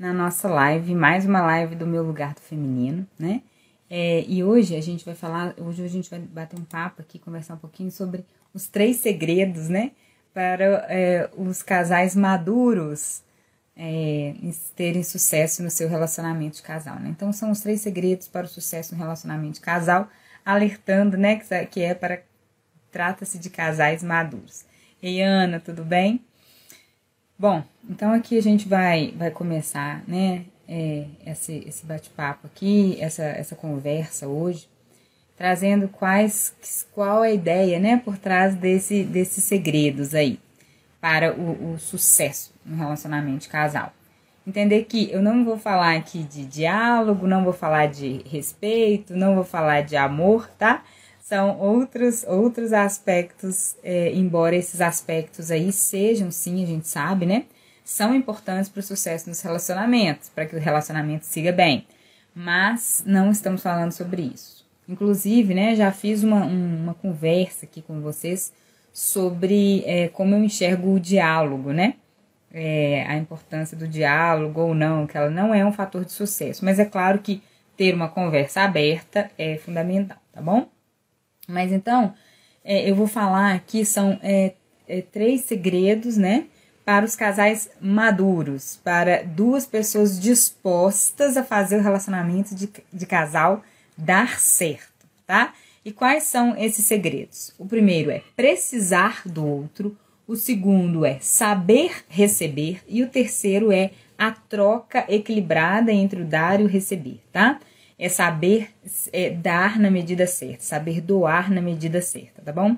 na nossa live, mais uma live do meu lugar do feminino, né? É, e hoje a gente vai falar, hoje a gente vai bater um papo aqui, conversar um pouquinho sobre os três segredos, né? Para é, os casais maduros é, terem sucesso no seu relacionamento de casal, né? Então são os três segredos para o sucesso no relacionamento de casal, alertando, né? Que, é para trata-se de casais maduros. Ei, Ana, tudo bem? Bom, então aqui a gente vai, vai começar, né, é, esse, esse bate-papo aqui, essa, essa conversa hoje, trazendo quais, qual é a ideia, né, por trás desse, desses segredos aí, para o, o sucesso no relacionamento de casal. Entender que eu não vou falar aqui de diálogo, não vou falar de respeito, não vou falar de amor, tá? São outros, outros aspectos, é, embora esses aspectos aí sejam, sim, a gente sabe, né? São importantes para o sucesso nos relacionamentos, para que o relacionamento siga bem. Mas não estamos falando sobre isso. Inclusive, né, já fiz uma, uma conversa aqui com vocês sobre é, como eu enxergo o diálogo, né? É, a importância do diálogo ou não, que ela não é um fator de sucesso. Mas é claro que ter uma conversa aberta é fundamental, tá bom? Mas então, é, eu vou falar aqui, são é, é, três segredos, né? Para os casais maduros, para duas pessoas dispostas a fazer o relacionamento de, de casal dar certo, tá? E quais são esses segredos? O primeiro é precisar do outro, o segundo é saber receber e o terceiro é a troca equilibrada entre o dar e o receber, tá? É saber é, dar na medida certa, saber doar na medida certa, tá bom?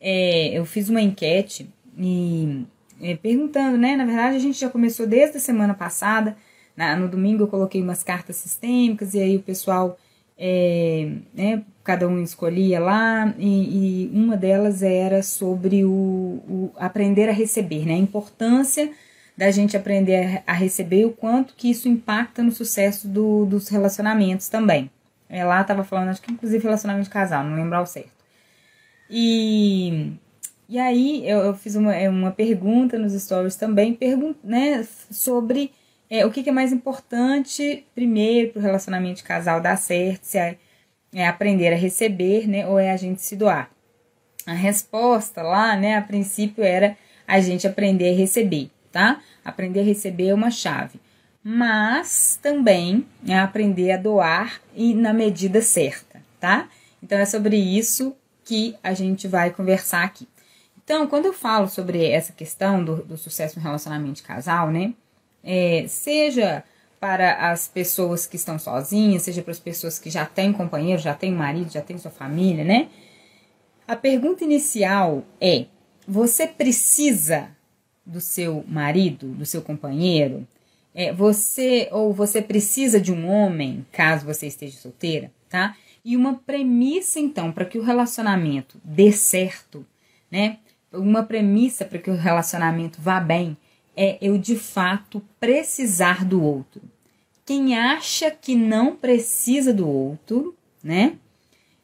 É, eu fiz uma enquete e é, perguntando, né? Na verdade, a gente já começou desde a semana passada. Na, no domingo eu coloquei umas cartas sistêmicas e aí o pessoal, é, né, cada um escolhia lá e, e, uma delas era sobre o, o aprender a receber, né? A importância da gente aprender a receber o quanto que isso impacta no sucesso do, dos relacionamentos também. É, lá estava falando, acho que inclusive relacionamento de casal, não lembro ao certo. E, e aí eu, eu fiz uma, é, uma pergunta nos stories também, né, sobre é, o que, que, é mais importante primeiro para o relacionamento de casal dar certo, se é, é aprender a receber, né, ou é a gente se doar. A resposta lá, né, a princípio era a gente aprender a receber tá? Aprender a receber é uma chave. Mas também é aprender a doar e na medida certa, tá? Então é sobre isso que a gente vai conversar aqui. Então, quando eu falo sobre essa questão do, do sucesso no relacionamento de casal, né? É, seja para as pessoas que estão sozinhas, seja para as pessoas que já têm companheiro, já têm marido, já têm sua família, né? A pergunta inicial é: você precisa do seu marido, do seu companheiro, é, você ou você precisa de um homem, caso você esteja solteira, tá? E uma premissa então para que o relacionamento dê certo, né? Uma premissa para que o relacionamento vá bem é eu de fato precisar do outro. Quem acha que não precisa do outro, né?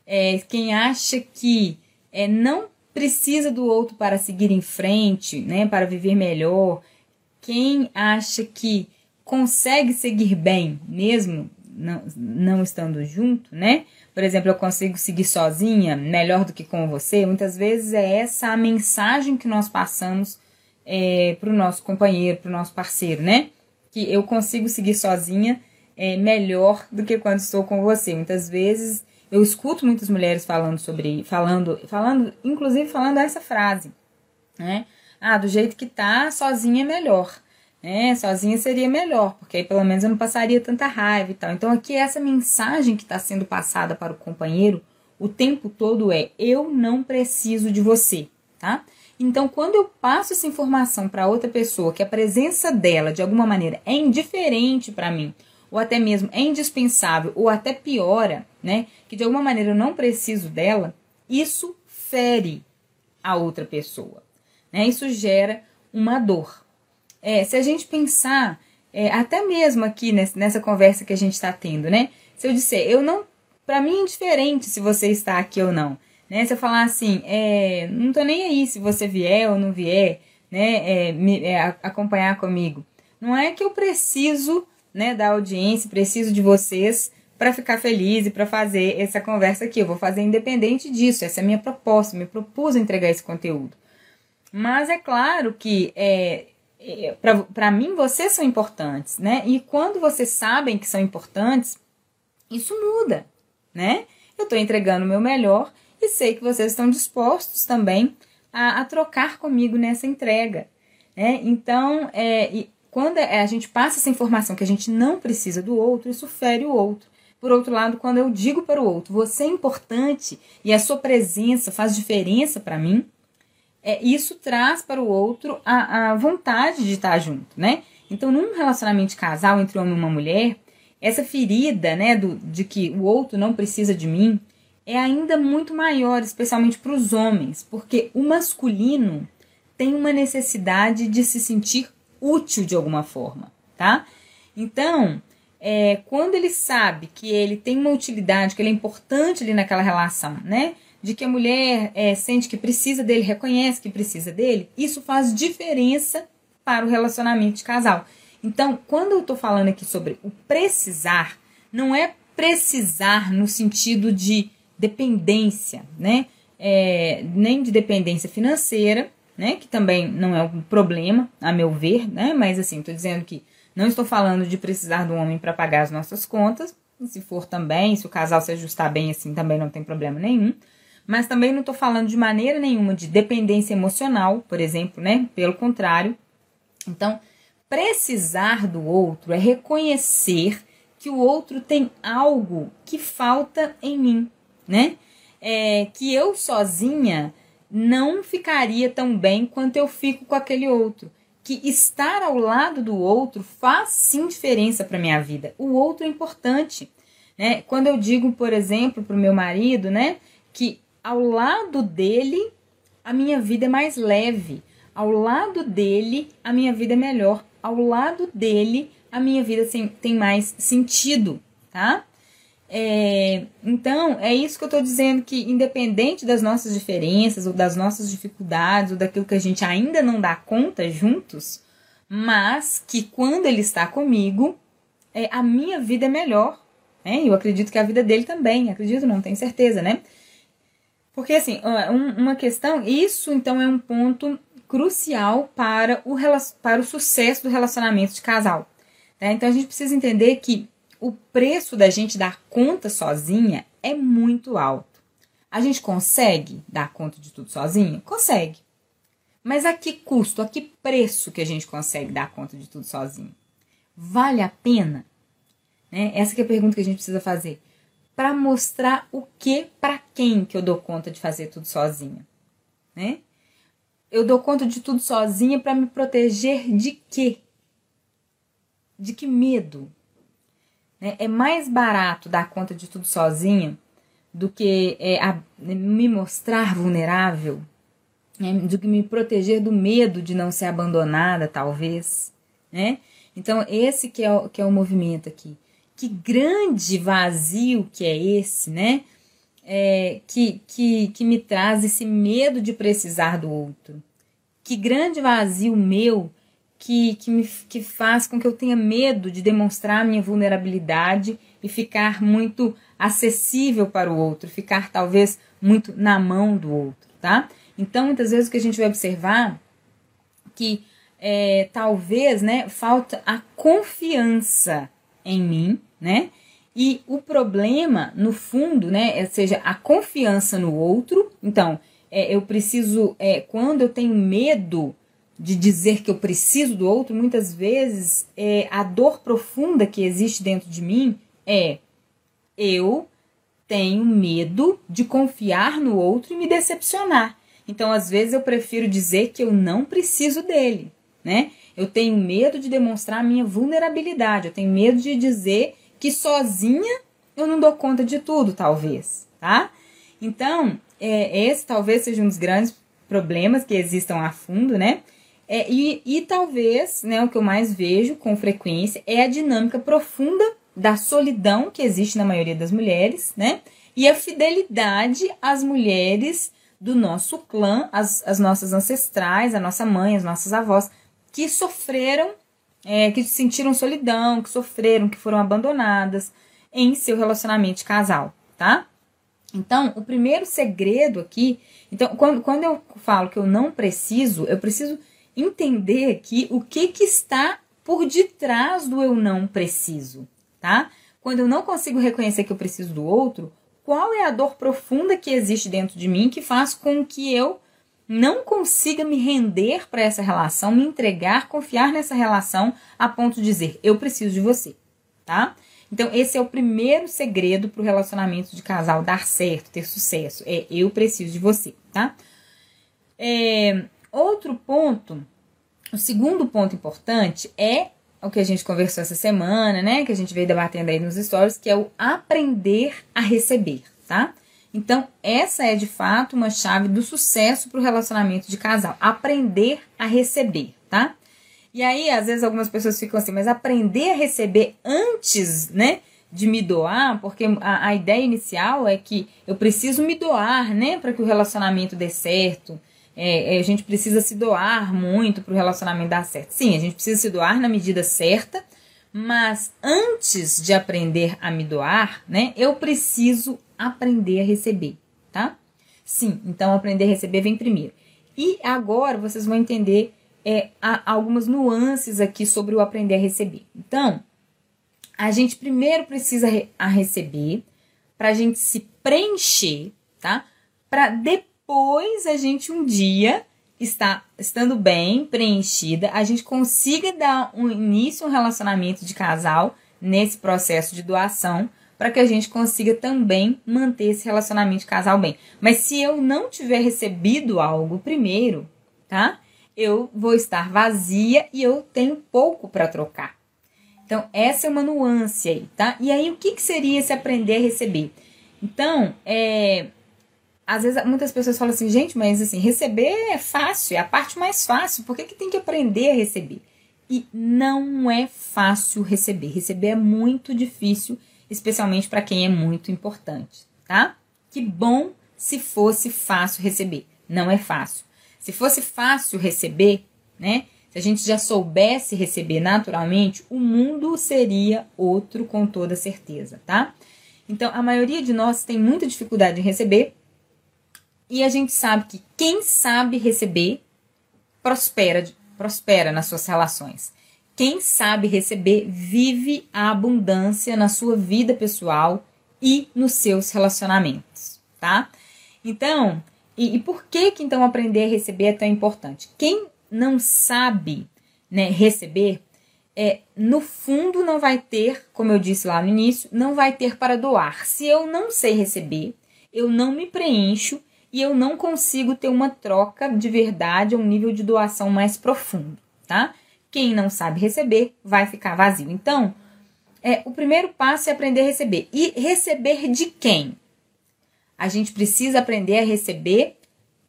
É, quem acha que é, não precisa do outro para seguir em frente, né, para viver melhor. Quem acha que consegue seguir bem, mesmo não, não estando junto, né? Por exemplo, eu consigo seguir sozinha melhor do que com você. Muitas vezes é essa a mensagem que nós passamos é, para o nosso companheiro, para o nosso parceiro, né? Que eu consigo seguir sozinha é, melhor do que quando estou com você. Muitas vezes eu escuto muitas mulheres falando sobre, falando, falando, inclusive falando essa frase, né? Ah, do jeito que tá, sozinha é melhor. Né? Sozinha seria melhor, porque aí pelo menos eu não passaria tanta raiva e tal. Então aqui essa mensagem que está sendo passada para o companheiro o tempo todo é: eu não preciso de você, tá? Então, quando eu passo essa informação para outra pessoa, que a presença dela de alguma maneira é indiferente para mim, ou até mesmo é indispensável, ou até piora, né? Que de alguma maneira eu não preciso dela, isso fere a outra pessoa, né? Isso gera uma dor. É, se a gente pensar, é, até mesmo aqui nessa, nessa conversa que a gente está tendo, né? Se eu disser, eu não para mim é indiferente se você está aqui ou não. Né? Se eu falar assim, é, não tô nem aí se você vier ou não vier, né, é, me, é, acompanhar comigo. Não é que eu preciso né, da audiência, preciso de vocês para ficar feliz e para fazer essa conversa aqui. Eu vou fazer independente disso. Essa é a minha proposta. Me propus entregar esse conteúdo. Mas é claro que é, é para mim vocês são importantes, né? E quando vocês sabem que são importantes, isso muda né? Eu estou entregando o meu melhor e sei que vocês estão dispostos também a, a trocar comigo nessa entrega. Né? Então, é, quando a gente passa essa informação que a gente não precisa do outro, isso fere o outro. Por outro lado, quando eu digo para o outro, você é importante e a sua presença faz diferença para mim, é, isso traz para o outro a, a vontade de estar junto, né? Então, num relacionamento de casal entre homem e uma mulher, essa ferida, né, do, de que o outro não precisa de mim, é ainda muito maior, especialmente para os homens, porque o masculino tem uma necessidade de se sentir útil de alguma forma, tá? Então, é, quando ele sabe que ele tem uma utilidade, que ele é importante ali naquela relação, né? De que a mulher é, sente que precisa dele, reconhece que precisa dele, isso faz diferença para o relacionamento de casal. Então, quando eu estou falando aqui sobre o precisar, não é precisar no sentido de dependência, né? É, nem de dependência financeira, né? Que também não é um problema, a meu ver, né? Mas assim, estou dizendo que não estou falando de precisar do homem para pagar as nossas contas. Se for também, se o casal se ajustar bem assim, também não tem problema nenhum. Mas também não estou falando de maneira nenhuma de dependência emocional, por exemplo, né? Pelo contrário. Então, Precisar do outro é reconhecer que o outro tem algo que falta em mim, né? É, que eu sozinha não ficaria tão bem quanto eu fico com aquele outro. Que estar ao lado do outro faz sim diferença para minha vida. O outro é importante, né? Quando eu digo, por exemplo, para o meu marido, né, que ao lado dele a minha vida é mais leve, ao lado dele a minha vida é melhor ao lado dele, a minha vida tem mais sentido, tá? É, então, é isso que eu estou dizendo: que independente das nossas diferenças, ou das nossas dificuldades, ou daquilo que a gente ainda não dá conta juntos, mas que quando ele está comigo, é, a minha vida é melhor. Né? Eu acredito que a vida dele também, acredito, não tenho certeza, né? Porque, assim, uma questão, isso então é um ponto crucial para o, para o sucesso do relacionamento de casal. Né? Então a gente precisa entender que o preço da gente dar conta sozinha é muito alto. A gente consegue dar conta de tudo sozinho? Consegue. Mas a que custo, a que preço que a gente consegue dar conta de tudo sozinho? Vale a pena? Né? Essa é a pergunta que a gente precisa fazer. Para mostrar o que para quem que eu dou conta de fazer tudo sozinha. Né? Eu dou conta de tudo sozinha para me proteger de quê? De que medo? Né? É mais barato dar conta de tudo sozinha do que é, a, me mostrar vulnerável, né? do que me proteger do medo de não ser abandonada, talvez. Né? Então, esse que é, o, que é o movimento aqui. Que grande vazio que é esse, né? é, que, que, que me traz esse medo de precisar do outro? Que grande vazio meu que, que, me, que faz com que eu tenha medo de demonstrar minha vulnerabilidade e ficar muito acessível para o outro, ficar talvez muito na mão do outro, tá? Então, muitas vezes o que a gente vai observar que é, talvez, né, falta a confiança em mim, né? E o problema, no fundo, né, é, seja, a confiança no outro. Então, é, eu preciso, é, quando eu tenho medo de dizer que eu preciso do outro, muitas vezes é, a dor profunda que existe dentro de mim é eu tenho medo de confiar no outro e me decepcionar. Então, às vezes, eu prefiro dizer que eu não preciso dele, né? Eu tenho medo de demonstrar minha vulnerabilidade, eu tenho medo de dizer que sozinha eu não dou conta de tudo, talvez, tá? Então, é, esse talvez seja um dos grandes problemas que existam a fundo, né? É, e, e talvez, né, o que eu mais vejo com frequência é a dinâmica profunda da solidão que existe na maioria das mulheres, né? E a fidelidade às mulheres do nosso clã, as, as nossas ancestrais, a nossa mãe, as nossas avós, que sofreram é, que sentiram solidão, que sofreram, que foram abandonadas em seu relacionamento de casal, tá? Então, o primeiro segredo aqui. Então, quando, quando eu falo que eu não preciso, eu preciso entender aqui o que, que está por detrás do eu não preciso, tá? Quando eu não consigo reconhecer que eu preciso do outro, qual é a dor profunda que existe dentro de mim que faz com que eu não consiga me render para essa relação, me entregar, confiar nessa relação a ponto de dizer eu preciso de você, tá? Então esse é o primeiro segredo para o relacionamento de casal dar certo, ter sucesso, é eu preciso de você, tá? É, outro ponto, o segundo ponto importante é o que a gente conversou essa semana, né? Que a gente veio debatendo aí nos stories, que é o aprender a receber, tá? Então, essa é de fato uma chave do sucesso para o relacionamento de casal. Aprender a receber, tá? E aí, às vezes, algumas pessoas ficam assim, mas aprender a receber antes, né? De me doar, porque a, a ideia inicial é que eu preciso me doar, né? Para que o relacionamento dê certo. É, é, a gente precisa se doar muito para o relacionamento dar certo. Sim, a gente precisa se doar na medida certa, mas antes de aprender a me doar, né, eu preciso aprender a receber, tá? Sim, então aprender a receber vem primeiro. E agora vocês vão entender é, algumas nuances aqui sobre o aprender a receber. Então, a gente primeiro precisa re a receber para a gente se preencher, tá? Para depois a gente um dia está estando bem preenchida, a gente consiga dar um início um relacionamento de casal nesse processo de doação, para que a gente consiga também manter esse relacionamento de casal bem. Mas se eu não tiver recebido algo primeiro, tá? Eu vou estar vazia e eu tenho pouco para trocar. Então, essa é uma nuance aí, tá? E aí, o que, que seria esse aprender a receber? Então, é, às vezes muitas pessoas falam assim, gente, mas assim, receber é fácil, é a parte mais fácil, por que, que tem que aprender a receber? E não é fácil receber. Receber é muito difícil, especialmente para quem é muito importante, tá? Que bom se fosse fácil receber. Não é fácil. Se fosse fácil receber, né? Se a gente já soubesse receber naturalmente, o mundo seria outro com toda certeza, tá? Então, a maioria de nós tem muita dificuldade em receber e a gente sabe que quem sabe receber prospera, prospera nas suas relações. Quem sabe receber vive a abundância na sua vida pessoal e nos seus relacionamentos, tá? Então, e, e por que que então aprender a receber é tão importante? Quem não sabe né, receber, é, no fundo não vai ter, como eu disse lá no início, não vai ter para doar. Se eu não sei receber, eu não me preencho e eu não consigo ter uma troca de verdade um nível de doação mais profundo, tá? Quem não sabe receber vai ficar vazio. Então, é, o primeiro passo é aprender a receber. E receber de quem? A gente precisa aprender a receber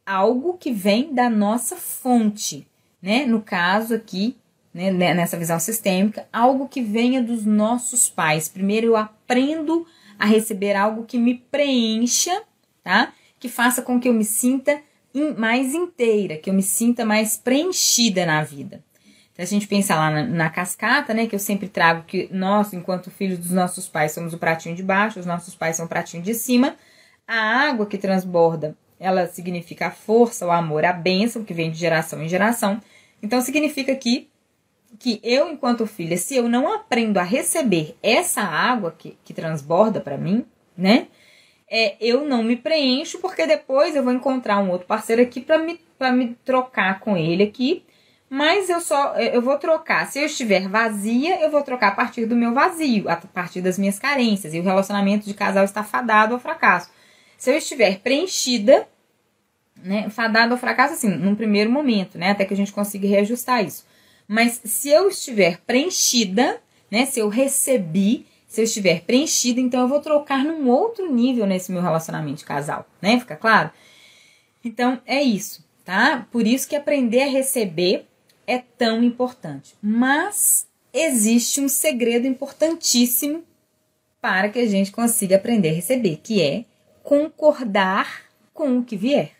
algo que vem da nossa fonte, né? No caso aqui, né, né nessa visão sistêmica, algo que venha dos nossos pais. Primeiro eu aprendo a receber algo que me preencha, tá? Que faça com que eu me sinta mais inteira, que eu me sinta mais preenchida na vida. Se a gente pensar lá na, na, cascata, né, que eu sempre trago que nós, enquanto filhos dos nossos pais, somos o pratinho de baixo, os nossos pais são o pratinho de cima, a água que transborda, ela significa a força, o amor, a bênção que vem de geração em geração. Então significa que que eu, enquanto filha, se eu não aprendo a receber essa água que, que transborda para mim, né? É, eu não me preencho, porque depois eu vou encontrar um outro parceiro aqui para me, pra me trocar com ele aqui. Mas eu só eu vou trocar. Se eu estiver vazia, eu vou trocar a partir do meu vazio, a partir das minhas carências. E o relacionamento de casal está fadado ao fracasso. Se eu estiver preenchida, né, fadado ao fracasso, assim, num primeiro momento, né, até que a gente consiga reajustar isso. Mas se eu estiver preenchida, né, se eu recebi, se eu estiver preenchida, então eu vou trocar num outro nível nesse meu relacionamento de casal, né? Fica claro? Então é isso, tá? Por isso que aprender a receber é tão importante. Mas existe um segredo importantíssimo para que a gente consiga aprender a receber, que é concordar com o que vier.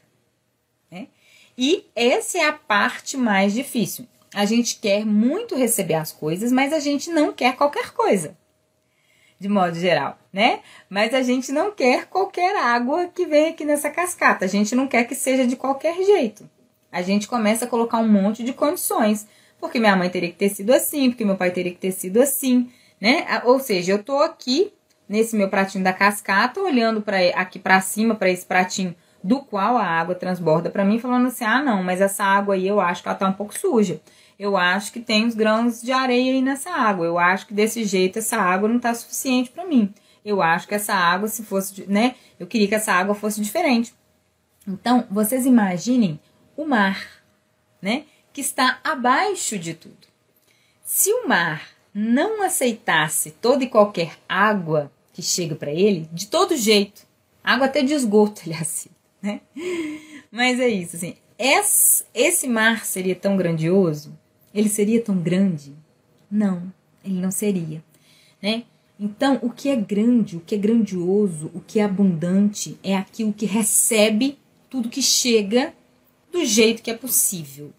Né? E essa é a parte mais difícil. A gente quer muito receber as coisas, mas a gente não quer qualquer coisa. De modo geral, né? Mas a gente não quer qualquer água que vem aqui nessa cascata. A gente não quer que seja de qualquer jeito. A gente começa a colocar um monte de condições. Porque minha mãe teria que ter sido assim, porque meu pai teria que ter sido assim, né? Ou seja, eu tô aqui nesse meu pratinho da cascata, olhando para aqui para cima para esse pratinho do qual a água transborda para mim, falando assim: "Ah, não, mas essa água aí eu acho que ela tá um pouco suja. Eu acho que tem uns grãos de areia aí nessa água. Eu acho que desse jeito essa água não tá suficiente para mim. Eu acho que essa água se fosse, né? Eu queria que essa água fosse diferente. Então, vocês imaginem o mar, né? Que está abaixo de tudo. Se o mar não aceitasse toda e qualquer água que chega para ele, de todo jeito, água até de esgoto ele aceita, né? Mas é isso, assim, esse mar seria tão grandioso? Ele seria tão grande? Não, ele não seria, né? Então, o que é grande, o que é grandioso, o que é abundante é aquilo que recebe tudo que chega do jeito que é possível.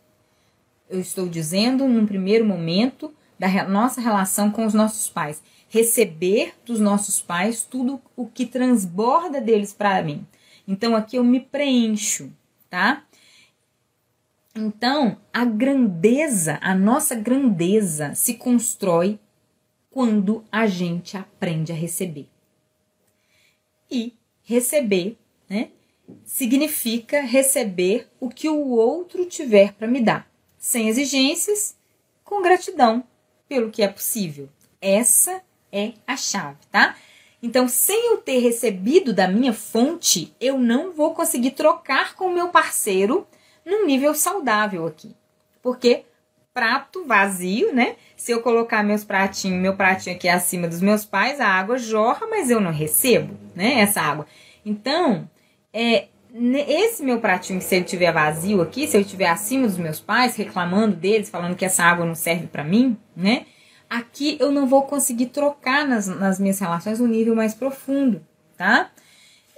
Eu estou dizendo, num primeiro momento, da nossa relação com os nossos pais receber dos nossos pais tudo o que transborda deles para mim. Então aqui eu me preencho, tá? Então, a grandeza, a nossa grandeza se constrói quando a gente aprende a receber. E receber, né, significa receber o que o outro tiver para me dar, sem exigências, com gratidão pelo que é possível. Essa é a chave, tá? Então, sem eu ter recebido da minha fonte, eu não vou conseguir trocar com o meu parceiro num nível saudável aqui. Porque prato vazio, né? Se eu colocar meus pratinhos, meu pratinho aqui acima dos meus pais, a água jorra, mas eu não recebo, né? Essa água. Então, é, esse meu pratinho, se ele tiver vazio aqui, se eu estiver acima dos meus pais, reclamando deles, falando que essa água não serve para mim, né? aqui eu não vou conseguir trocar nas, nas minhas relações no nível mais profundo, tá?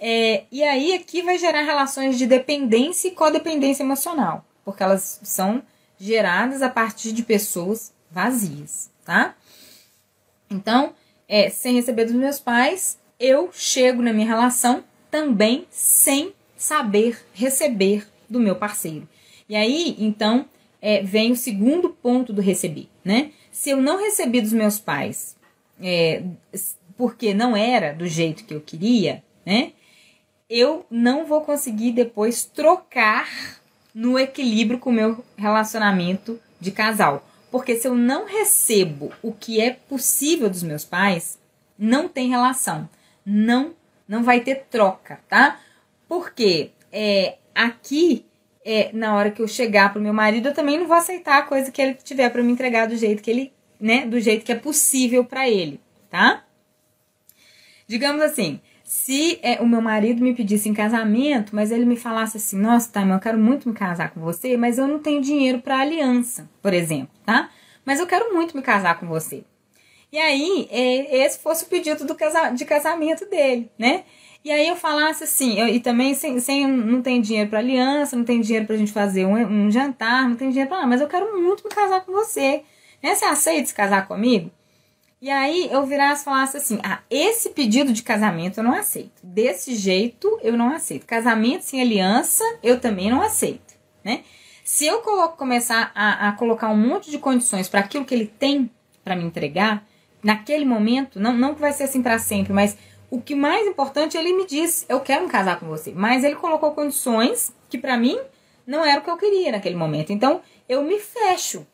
É, e aí aqui vai gerar relações de dependência e codependência emocional, porque elas são geradas a partir de pessoas vazias, tá? Então, é, sem receber dos meus pais, eu chego na minha relação também sem saber receber do meu parceiro. E aí, então, é, vem o segundo ponto do receber, né? se eu não recebi dos meus pais é, porque não era do jeito que eu queria, né? Eu não vou conseguir depois trocar no equilíbrio com o meu relacionamento de casal. Porque se eu não recebo o que é possível dos meus pais, não tem relação. Não não vai ter troca, tá? Porque é, aqui é, na hora que eu chegar pro meu marido, eu também não vou aceitar a coisa que ele tiver para me entregar do jeito que ele, né, do jeito que é possível para ele, tá? Digamos assim, se é, o meu marido me pedisse em casamento, mas ele me falasse assim: "Nossa, tá, eu quero muito me casar com você, mas eu não tenho dinheiro para aliança", por exemplo, tá? Mas eu quero muito me casar com você. E aí, é, esse fosse o pedido do casa, de casamento dele, né? E aí eu falasse assim, eu, e também sem, sem não tem dinheiro para aliança, não tem dinheiro pra gente fazer um, um jantar, não tem dinheiro para nada, mas eu quero muito me casar com você. Né? Você aceita se casar comigo? E aí eu virasse e falasse assim: ah, esse pedido de casamento eu não aceito. Desse jeito eu não aceito. Casamento sem aliança eu também não aceito, né? Se eu coloco, começar a, a colocar um monte de condições para aquilo que ele tem para me entregar, naquele momento, não, não que vai ser assim para sempre, mas o que mais importante, ele me disse, eu quero me casar com você. Mas ele colocou condições que para mim não era o que eu queria naquele momento. Então, eu me fecho.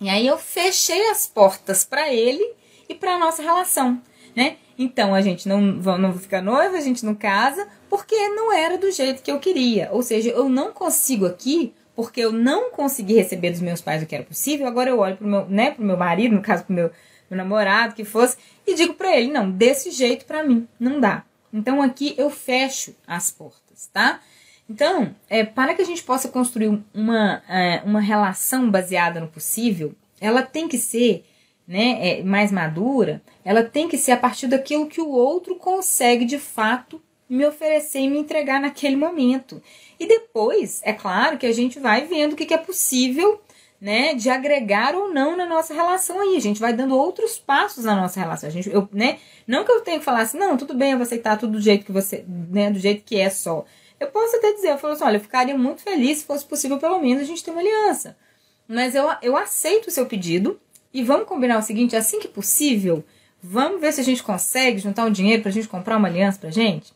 E aí eu fechei as portas para ele e para nossa relação, né? Então a gente não, não fica noiva, a gente não casa, porque não era do jeito que eu queria. Ou seja, eu não consigo aqui, porque eu não consegui receber dos meus pais o que era possível. Agora eu olho pro meu, né, meu marido, no caso pro meu, meu namorado, que fosse, e digo para ele: não, desse jeito para mim não dá. Então aqui eu fecho as portas, tá? Então, é, para que a gente possa construir uma, é, uma relação baseada no possível, ela tem que ser né, é, mais madura, ela tem que ser a partir daquilo que o outro consegue de fato me oferecer e me entregar naquele momento. E depois, é claro que a gente vai vendo o que, que é possível né, de agregar ou não na nossa relação aí. A gente vai dando outros passos na nossa relação. A gente, eu, né, não que eu tenha que falar assim, não, tudo bem, eu vou aceitar tudo do jeito que você, né, do jeito que é só. Eu posso até dizer, eu falo assim, olha, eu ficaria muito feliz se fosse possível pelo menos a gente ter uma aliança. Mas eu, eu aceito o seu pedido, e vamos combinar o seguinte: assim que possível, vamos ver se a gente consegue juntar um dinheiro para a gente comprar uma aliança para gente,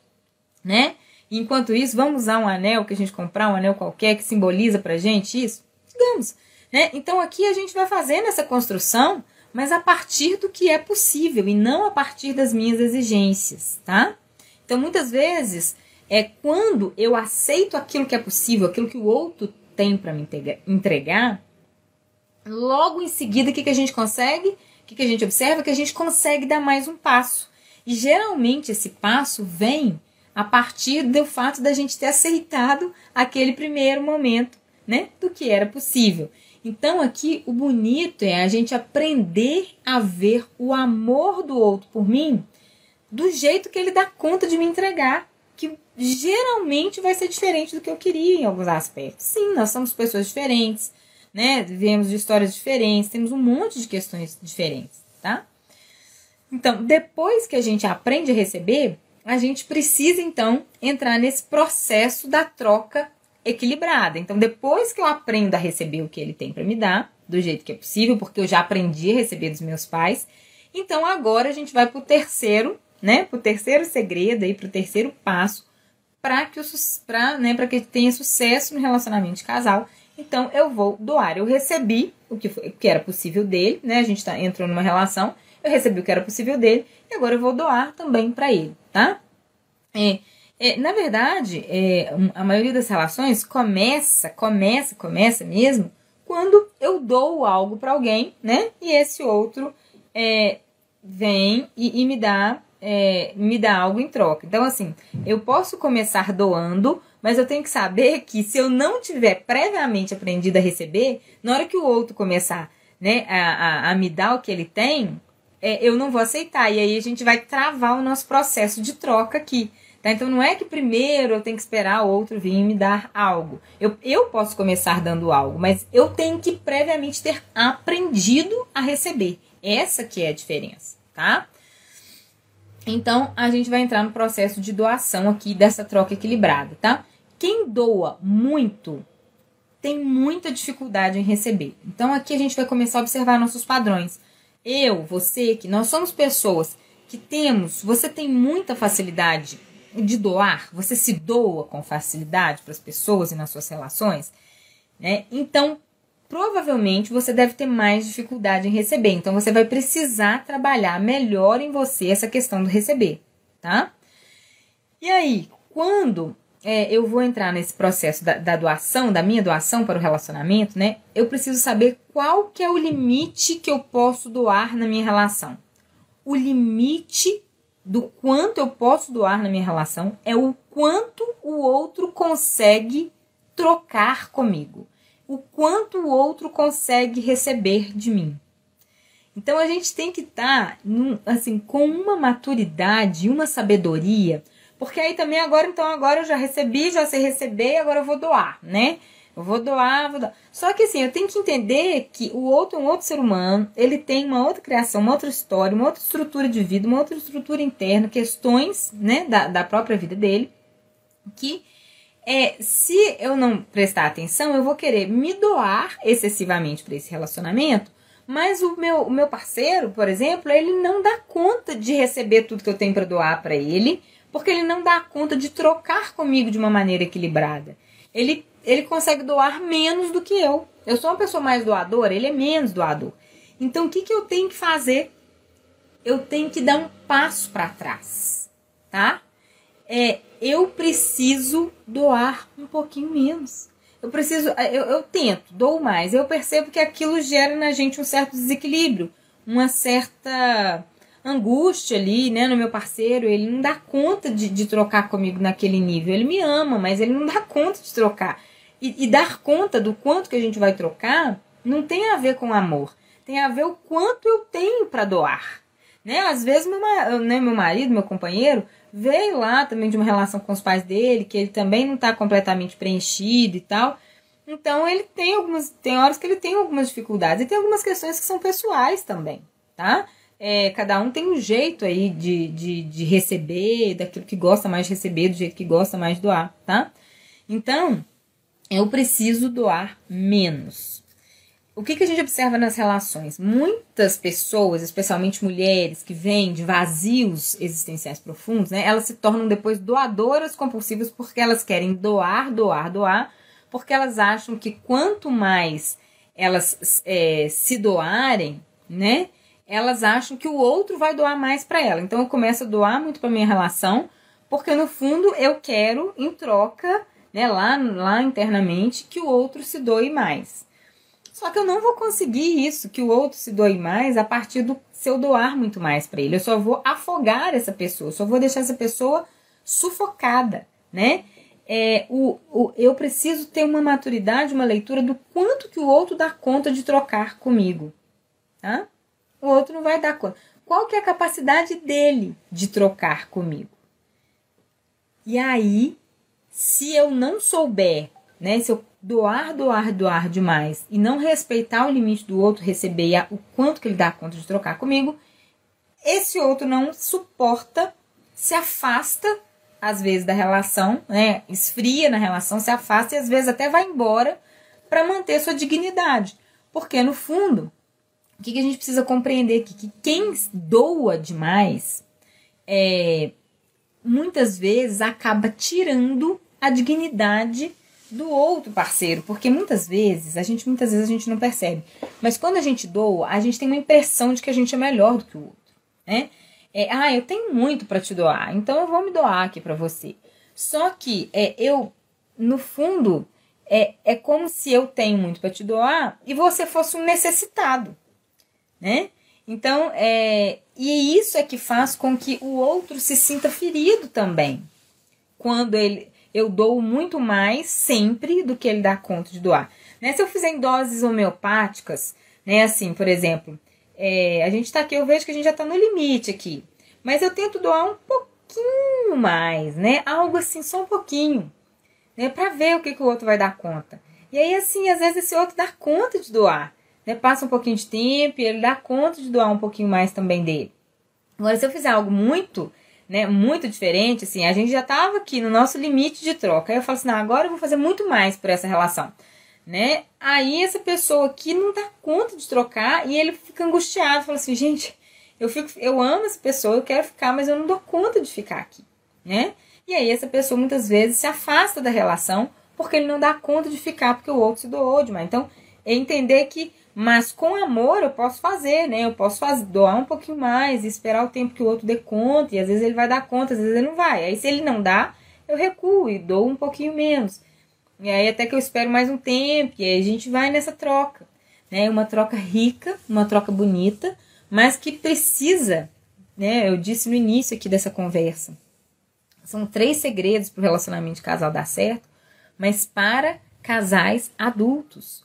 né? E enquanto isso, vamos usar um anel que a gente comprar, um anel qualquer que simboliza para gente isso? Digamos, né? Então aqui a gente vai fazendo essa construção, mas a partir do que é possível e não a partir das minhas exigências, tá? Então muitas vezes é quando eu aceito aquilo que é possível, aquilo que o outro tem para me entregar, Logo em seguida, o que, que a gente consegue? O que, que a gente observa? Que a gente consegue dar mais um passo. E geralmente esse passo vem a partir do fato da gente ter aceitado aquele primeiro momento, né? Do que era possível. Então aqui o bonito é a gente aprender a ver o amor do outro por mim do jeito que ele dá conta de me entregar, que geralmente vai ser diferente do que eu queria em alguns aspectos. Sim, nós somos pessoas diferentes, né? Viemos de histórias diferentes, temos um monte de questões diferentes, tá? Então, depois que a gente aprende a receber, a gente precisa então entrar nesse processo da troca equilibrada. Então, depois que eu aprendo a receber o que ele tem para me dar, do jeito que é possível, porque eu já aprendi a receber dos meus pais, então agora a gente vai para o terceiro, né? Para o terceiro segredo para o terceiro passo, para que o para né, para que tenha sucesso no relacionamento de casal, então eu vou doar. Eu recebi o que, foi, o que era possível dele, né? A gente tá, entrou numa relação, eu recebi o que era possível dele e agora eu vou doar também para ele, tá? É, é, na verdade, é, a maioria das relações começa, começa, começa mesmo quando eu dou algo para alguém, né? E esse outro é, vem e, e me dá é, me dá algo em troca. Então, assim, eu posso começar doando mas eu tenho que saber que se eu não tiver previamente aprendido a receber, na hora que o outro começar né, a, a, a me dar o que ele tem, é, eu não vou aceitar. E aí a gente vai travar o nosso processo de troca aqui. Tá? Então não é que primeiro eu tenho que esperar o outro vir me dar algo. Eu, eu posso começar dando algo, mas eu tenho que previamente ter aprendido a receber. Essa que é a diferença, tá? Então a gente vai entrar no processo de doação aqui dessa troca equilibrada, tá? Quem doa muito tem muita dificuldade em receber. Então aqui a gente vai começar a observar nossos padrões. Eu, você, que nós somos pessoas que temos, você tem muita facilidade de doar, você se doa com facilidade para as pessoas e nas suas relações, né? Então, provavelmente você deve ter mais dificuldade em receber. Então, você vai precisar trabalhar melhor em você essa questão do receber, tá? E aí, quando é, eu vou entrar nesse processo da, da, doação, da minha doação para o relacionamento, né? Eu preciso saber qual que é o limite que eu posso doar na minha relação. O limite do quanto eu posso doar na minha relação é o quanto o outro consegue trocar comigo. O quanto o outro consegue receber de mim. Então a gente tem que estar tá, assim com uma maturidade, uma sabedoria porque aí também agora, então, agora eu já recebi, já sei receber, agora eu vou doar, né? Eu vou doar, vou doar. Só que assim, eu tenho que entender que o outro um outro ser humano, ele tem uma outra criação, uma outra história, uma outra estrutura de vida, uma outra estrutura interna, questões, né, da, da própria vida dele, que é, se eu não prestar atenção, eu vou querer me doar excessivamente para esse relacionamento, mas o meu, o meu parceiro, por exemplo, ele não dá conta de receber tudo que eu tenho para doar para ele, porque ele não dá conta de trocar comigo de uma maneira equilibrada. Ele, ele consegue doar menos do que eu. Eu sou uma pessoa mais doadora, ele é menos doador. Então, o que, que eu tenho que fazer? Eu tenho que dar um passo para trás, tá? É, eu preciso doar um pouquinho menos. Eu preciso, eu, eu tento, dou mais. Eu percebo que aquilo gera na gente um certo desequilíbrio, uma certa angústia ali, né, no meu parceiro. Ele não dá conta de, de trocar comigo naquele nível. Ele me ama, mas ele não dá conta de trocar. E, e dar conta do quanto que a gente vai trocar não tem a ver com amor. Tem a ver o quanto eu tenho para doar. Né? Às vezes meu, né, meu marido, meu companheiro, veio lá também de uma relação com os pais dele, que ele também não está completamente preenchido e tal. Então ele tem algumas. Tem horas que ele tem algumas dificuldades e tem algumas questões que são pessoais também, tá? É, cada um tem um jeito aí de, de, de receber, daquilo que gosta mais de receber, do jeito que gosta mais de doar, tá? Então, eu preciso doar menos o que, que a gente observa nas relações? Muitas pessoas, especialmente mulheres que vêm de vazios existenciais profundos, né, elas se tornam depois doadoras compulsivas porque elas querem doar, doar, doar, porque elas acham que quanto mais elas é, se doarem, né, elas acham que o outro vai doar mais para ela. Então eu começo a doar muito para minha relação, porque no fundo eu quero, em troca, né, lá, lá internamente, que o outro se doe mais. Só que eu não vou conseguir isso, que o outro se doe mais a partir do se eu doar muito mais para ele. Eu só vou afogar essa pessoa, só vou deixar essa pessoa sufocada, né? É, o, o, eu preciso ter uma maturidade, uma leitura do quanto que o outro dá conta de trocar comigo, tá? O outro não vai dar conta. Qual que é a capacidade dele de trocar comigo? E aí, se eu não souber, né, se eu doar, doar, doar demais e não respeitar o limite do outro receber o quanto que ele dá conta de trocar comigo, esse outro não suporta, se afasta às vezes da relação, né? Esfria na relação, se afasta e às vezes até vai embora para manter sua dignidade. Porque no fundo, o que, que a gente precisa compreender aqui? Que quem doa demais é, muitas vezes acaba tirando a dignidade do outro parceiro, porque muitas vezes, a gente muitas vezes a gente não percebe, mas quando a gente doa, a gente tem uma impressão de que a gente é melhor do que o outro, né? É, ah, eu tenho muito para te doar, então eu vou me doar aqui para você. Só que é, eu, no fundo, é, é como se eu tenho muito para te doar e você fosse um necessitado, né? Então, é, e isso é que faz com que o outro se sinta ferido também. Quando ele, eu dou muito mais sempre do que ele dá conta de doar. Né? Se eu fizer em doses homeopáticas, né, assim, por exemplo, é, a gente está aqui, eu vejo que a gente já está no limite aqui, mas eu tento doar um pouquinho mais, né? Algo assim, só um pouquinho, né? Para ver o que, que o outro vai dar conta. E aí, assim, às vezes esse outro dá conta de doar, né? Passa um pouquinho de tempo e ele dá conta de doar um pouquinho mais também dele. Agora, se eu fizer algo muito né, muito diferente, assim, a gente já estava aqui no nosso limite de troca. Aí eu falo assim, não, agora eu vou fazer muito mais por essa relação, né? Aí essa pessoa aqui não dá conta de trocar e ele fica angustiado, fala assim, gente, eu fico, eu amo essa pessoa, eu quero ficar, mas eu não dou conta de ficar aqui, né? E aí essa pessoa muitas vezes se afasta da relação porque ele não dá conta de ficar porque o outro se doou demais. Então, é entender que mas com amor eu posso fazer, né? Eu posso fazer, doar um pouquinho mais, esperar o tempo que o outro dê conta, e às vezes ele vai dar conta, às vezes ele não vai. Aí se ele não dá, eu recuo e dou um pouquinho menos. E aí até que eu espero mais um tempo, e aí a gente vai nessa troca, né? Uma troca rica, uma troca bonita, mas que precisa, né? Eu disse no início aqui dessa conversa. São três segredos para o relacionamento de casal dar certo, mas para casais adultos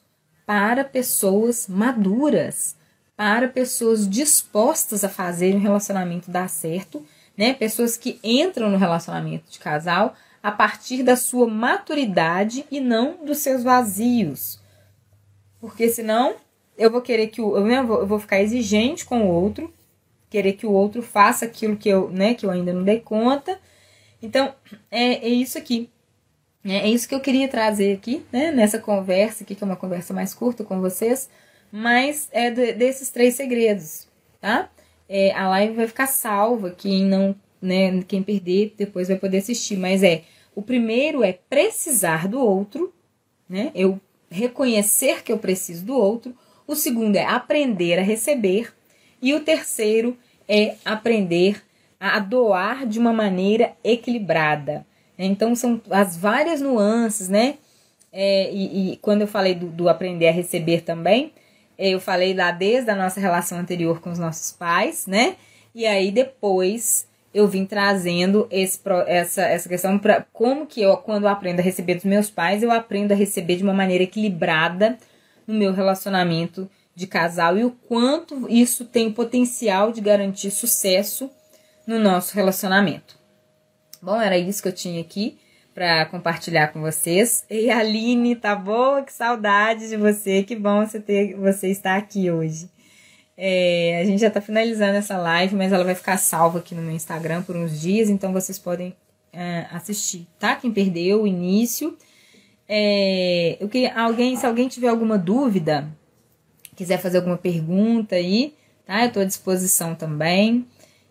para pessoas maduras, para pessoas dispostas a fazer um relacionamento dar certo, né? Pessoas que entram no relacionamento de casal a partir da sua maturidade e não dos seus vazios. Porque senão eu vou querer que o eu vou ficar exigente com o outro, querer que o outro faça aquilo que eu, né, que eu ainda não dei conta. Então, é, é isso aqui. É, é isso que eu queria trazer aqui, né, nessa conversa aqui, que é uma conversa mais curta com vocês, mas é de, desses três segredos, tá? É, a live vai ficar salva, quem não, né, quem perder depois vai poder assistir, mas é, o primeiro é precisar do outro, né, eu reconhecer que eu preciso do outro, o segundo é aprender a receber, e o terceiro é aprender a doar de uma maneira equilibrada. Então, são as várias nuances, né? É, e, e, quando eu falei do, do, aprender a receber também, eu falei lá desde a nossa relação anterior com os nossos pais, né? E aí depois eu vim trazendo esse, essa, essa questão para como que eu, quando eu aprendo a receber dos meus pais, eu aprendo a receber de uma maneira equilibrada no meu relacionamento de casal e o quanto isso tem potencial de garantir sucesso no nosso relacionamento. Bom, era isso que eu tinha aqui para compartilhar com vocês. E Aline, tá boa? Que saudade de você, que bom você ter você estar aqui hoje. É, a gente já está finalizando essa live, mas ela vai ficar salva aqui no meu Instagram por uns dias, então vocês podem é, assistir, tá? Quem perdeu o início. É, eu queria, alguém, se alguém tiver alguma dúvida, quiser fazer alguma pergunta aí, tá? Eu estou à disposição também.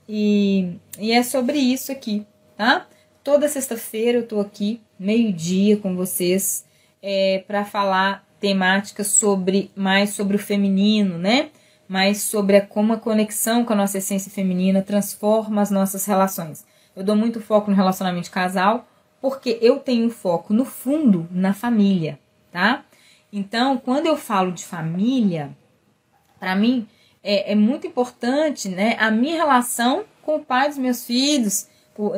E, e é sobre isso aqui, tá? Toda sexta-feira eu estou aqui, meio-dia, com vocês, é, para falar temáticas sobre mais sobre o feminino, né? Mais sobre a, como a conexão com a nossa essência feminina transforma as nossas relações. Eu dou muito foco no relacionamento de casal, porque eu tenho foco, no fundo, na família, tá? Então, quando eu falo de família, para mim é, é, muito importante, né, a minha relação com o pai dos meus filhos,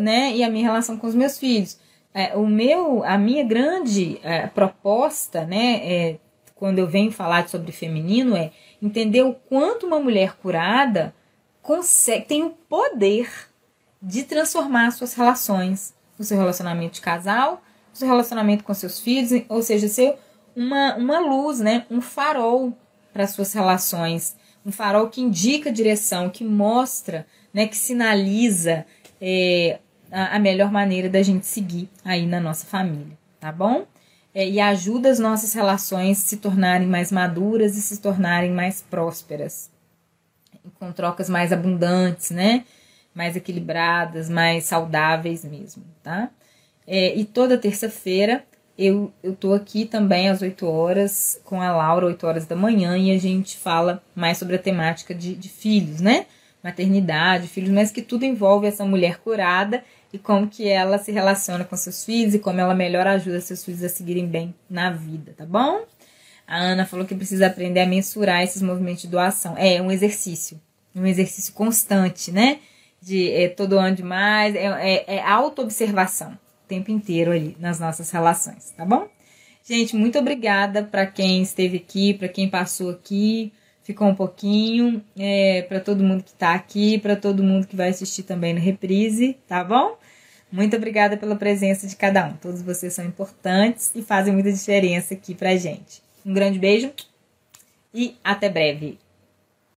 né, e a minha relação com os meus filhos. É, o meu, a minha grande é, proposta, né, é, quando eu venho falar sobre feminino, é entender o quanto uma mulher curada consegue, tem o poder de transformar suas relações, o seu relacionamento de casal, o seu relacionamento com seus filhos, ou seja, ser uma, uma luz, né, um farol para suas relações, um farol que indica a direção, que mostra, né, que sinaliza é, a, a, melhor maneira da gente seguir aí na nossa família, tá bom? É, e ajuda as nossas relações se tornarem mais maduras e se tornarem mais prósperas, com trocas mais abundantes, né? Mais equilibradas, mais saudáveis mesmo, tá? É, e toda terça-feira eu, eu tô aqui também às 8 horas com a Laura, 8 horas da manhã, e a gente fala mais sobre a temática de, de filhos, né? Maternidade, filhos, mas que tudo envolve essa mulher curada e como que ela se relaciona com seus filhos e como ela melhor ajuda seus filhos a seguirem bem na vida, tá bom? A Ana falou que precisa aprender a mensurar esses movimentos de doação. É um exercício, um exercício constante, né? De é, todo ano demais, é, é, é auto-observação tempo inteiro ali nas nossas relações, tá bom? Gente, muito obrigada para quem esteve aqui, para quem passou aqui, ficou um pouquinho, é, para todo mundo que está aqui, para todo mundo que vai assistir também no reprise, tá bom? Muito obrigada pela presença de cada um. Todos vocês são importantes e fazem muita diferença aqui pra gente. Um grande beijo e até breve.